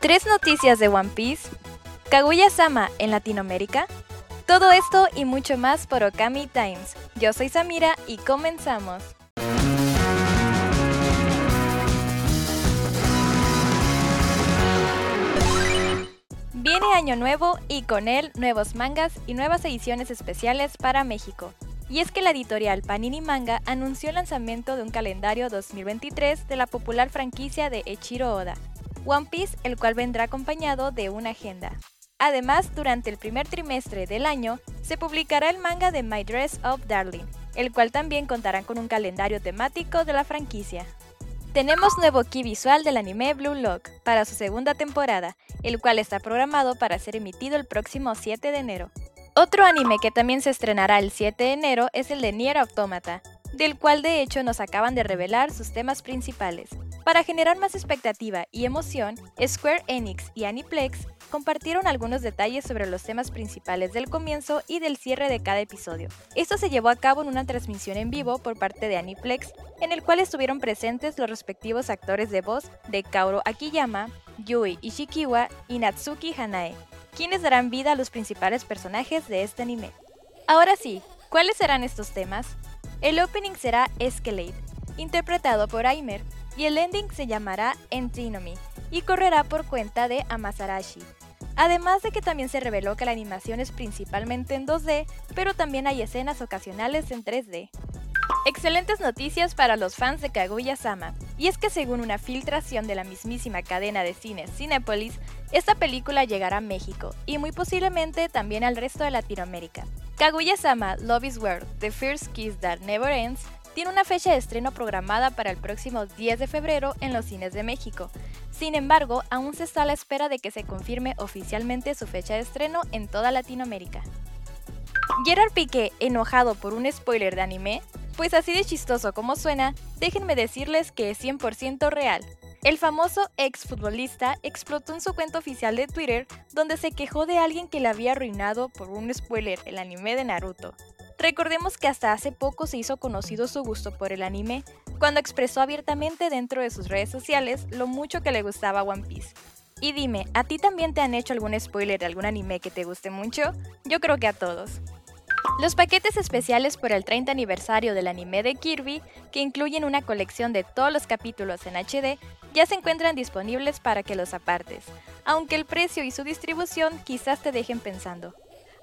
Tres noticias de One Piece, Kaguya-sama en Latinoamérica, todo esto y mucho más por Okami Times. Yo soy Samira y comenzamos. Viene Año Nuevo y con él nuevos mangas y nuevas ediciones especiales para México. Y es que la editorial Panini Manga anunció el lanzamiento de un calendario 2023 de la popular franquicia de Echiro Oda, One Piece, el cual vendrá acompañado de una agenda. Además, durante el primer trimestre del año, se publicará el manga de My Dress Up Darling, el cual también contará con un calendario temático de la franquicia. Tenemos nuevo key visual del anime Blue Lock para su segunda temporada, el cual está programado para ser emitido el próximo 7 de enero. Otro anime que también se estrenará el 7 de enero es el de Nier Automata, del cual de hecho nos acaban de revelar sus temas principales. Para generar más expectativa y emoción, Square Enix y Aniplex compartieron algunos detalles sobre los temas principales del comienzo y del cierre de cada episodio. Esto se llevó a cabo en una transmisión en vivo por parte de Aniplex, en el cual estuvieron presentes los respectivos actores de voz de Kaoru Akiyama, Yui Ishikiwa y Natsuki Hanae, quienes darán vida a los principales personajes de este anime. Ahora sí, ¿cuáles serán estos temas? El opening será Escalade, interpretado por Aimer, y el ending se llamará Entinomy y correrá por cuenta de Amasarashi. Además de que también se reveló que la animación es principalmente en 2D, pero también hay escenas ocasionales en 3D. Excelentes noticias para los fans de Kaguya-sama, y es que según una filtración de la mismísima cadena de cines Cinepolis, esta película llegará a México y muy posiblemente también al resto de Latinoamérica. Kaguya-sama Love is World, The First Kiss That Never Ends, tiene una fecha de estreno programada para el próximo 10 de febrero en los cines de México. Sin embargo, aún se está a la espera de que se confirme oficialmente su fecha de estreno en toda Latinoamérica. Gerard Piqué, enojado por un spoiler de anime, pues así de chistoso como suena, déjenme decirles que es 100% real. El famoso exfutbolista explotó en su cuenta oficial de Twitter donde se quejó de alguien que le había arruinado por un spoiler el anime de Naruto. Recordemos que hasta hace poco se hizo conocido su gusto por el anime, cuando expresó abiertamente dentro de sus redes sociales lo mucho que le gustaba One Piece. Y dime, ¿a ti también te han hecho algún spoiler de algún anime que te guste mucho? Yo creo que a todos. Los paquetes especiales por el 30 aniversario del anime de Kirby, que incluyen una colección de todos los capítulos en HD, ya se encuentran disponibles para que los apartes, aunque el precio y su distribución quizás te dejen pensando.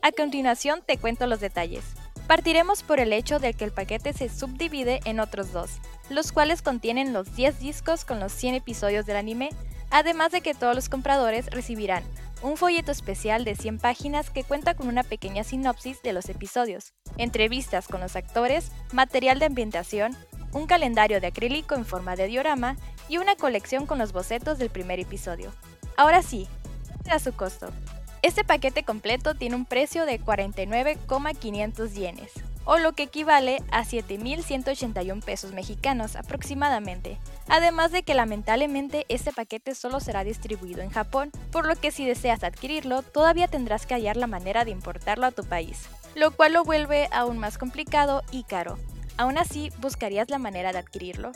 A continuación te cuento los detalles. Partiremos por el hecho de que el paquete se subdivide en otros dos, los cuales contienen los 10 discos con los 100 episodios del anime, además de que todos los compradores recibirán un folleto especial de 100 páginas que cuenta con una pequeña sinopsis de los episodios, entrevistas con los actores, material de ambientación, un calendario de acrílico en forma de diorama y una colección con los bocetos del primer episodio. Ahora sí, a su costo. Este paquete completo tiene un precio de 49,500 yenes, o lo que equivale a 7.181 pesos mexicanos aproximadamente. Además de que lamentablemente este paquete solo será distribuido en Japón, por lo que si deseas adquirirlo todavía tendrás que hallar la manera de importarlo a tu país, lo cual lo vuelve aún más complicado y caro. Aún así, buscarías la manera de adquirirlo.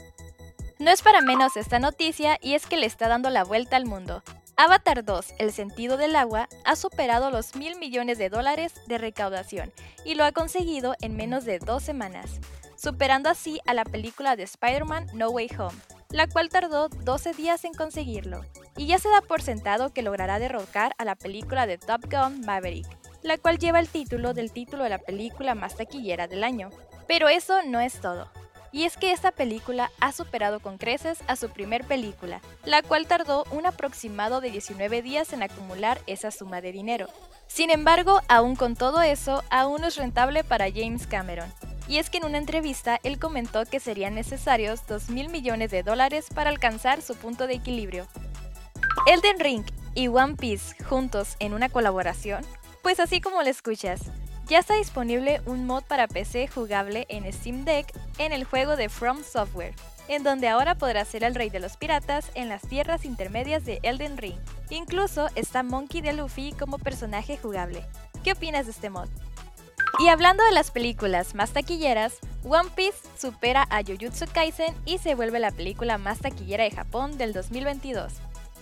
No es para menos esta noticia y es que le está dando la vuelta al mundo. Avatar 2, El sentido del agua, ha superado los mil millones de dólares de recaudación y lo ha conseguido en menos de dos semanas, superando así a la película de Spider-Man No Way Home, la cual tardó 12 días en conseguirlo. Y ya se da por sentado que logrará derrocar a la película de Top Gun Maverick, la cual lleva el título del título de la película más taquillera del año. Pero eso no es todo y es que esta película ha superado con creces a su primer película, la cual tardó un aproximado de 19 días en acumular esa suma de dinero. Sin embargo, aún con todo eso, aún es rentable para James Cameron. Y es que en una entrevista él comentó que serían necesarios 2 mil millones de dólares para alcanzar su punto de equilibrio. Elden Ring y One Piece juntos en una colaboración? Pues así como lo escuchas, ya está disponible un mod para PC jugable en Steam Deck en el juego de From Software, en donde ahora podrás ser el rey de los piratas en las tierras intermedias de Elden Ring. Incluso está Monkey D. Luffy como personaje jugable. ¿Qué opinas de este mod? Y hablando de las películas más taquilleras, One Piece supera a Jujutsu Kaisen y se vuelve la película más taquillera de Japón del 2022.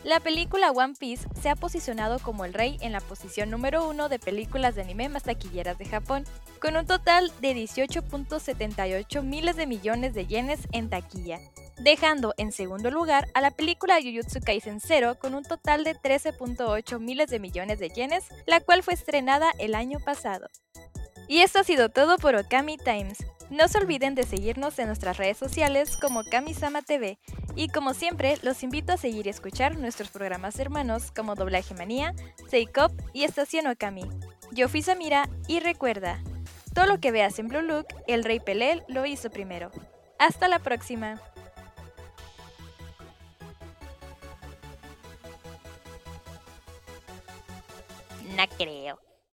La película One Piece se ha posicionado como el rey en la posición número uno de películas de anime más taquilleras de Japón, con un total de 18.78 miles de millones de yenes en taquilla, dejando en segundo lugar a la película Jujutsu Kaisen Zero con un total de 13.8 miles de millones de yenes, la cual fue estrenada el año pasado. Y esto ha sido todo por Okami Times. No se olviden de seguirnos en nuestras redes sociales como Kamisama TV y como siempre, los invito a seguir y escuchar nuestros programas hermanos como Doblaje Manía, Seikop y Estación Okami. Yo fui Samira y recuerda, todo lo que veas en Blue Look, el Rey Pelé lo hizo primero. Hasta la próxima. No creo.